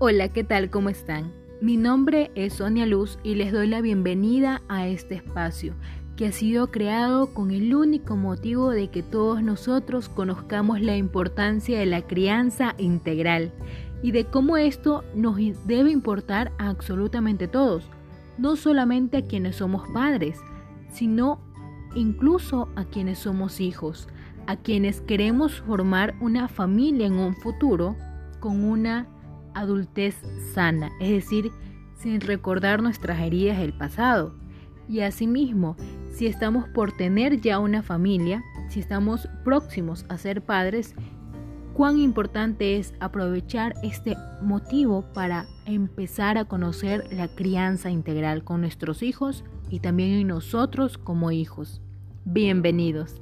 Hola, ¿qué tal? ¿Cómo están? Mi nombre es Sonia Luz y les doy la bienvenida a este espacio que ha sido creado con el único motivo de que todos nosotros conozcamos la importancia de la crianza integral y de cómo esto nos debe importar a absolutamente todos, no solamente a quienes somos padres, sino incluso a quienes somos hijos, a quienes queremos formar una familia en un futuro con una adultez sana, es decir, sin recordar nuestras heridas del pasado. Y asimismo, si estamos por tener ya una familia, si estamos próximos a ser padres, cuán importante es aprovechar este motivo para empezar a conocer la crianza integral con nuestros hijos y también en nosotros como hijos. Bienvenidos.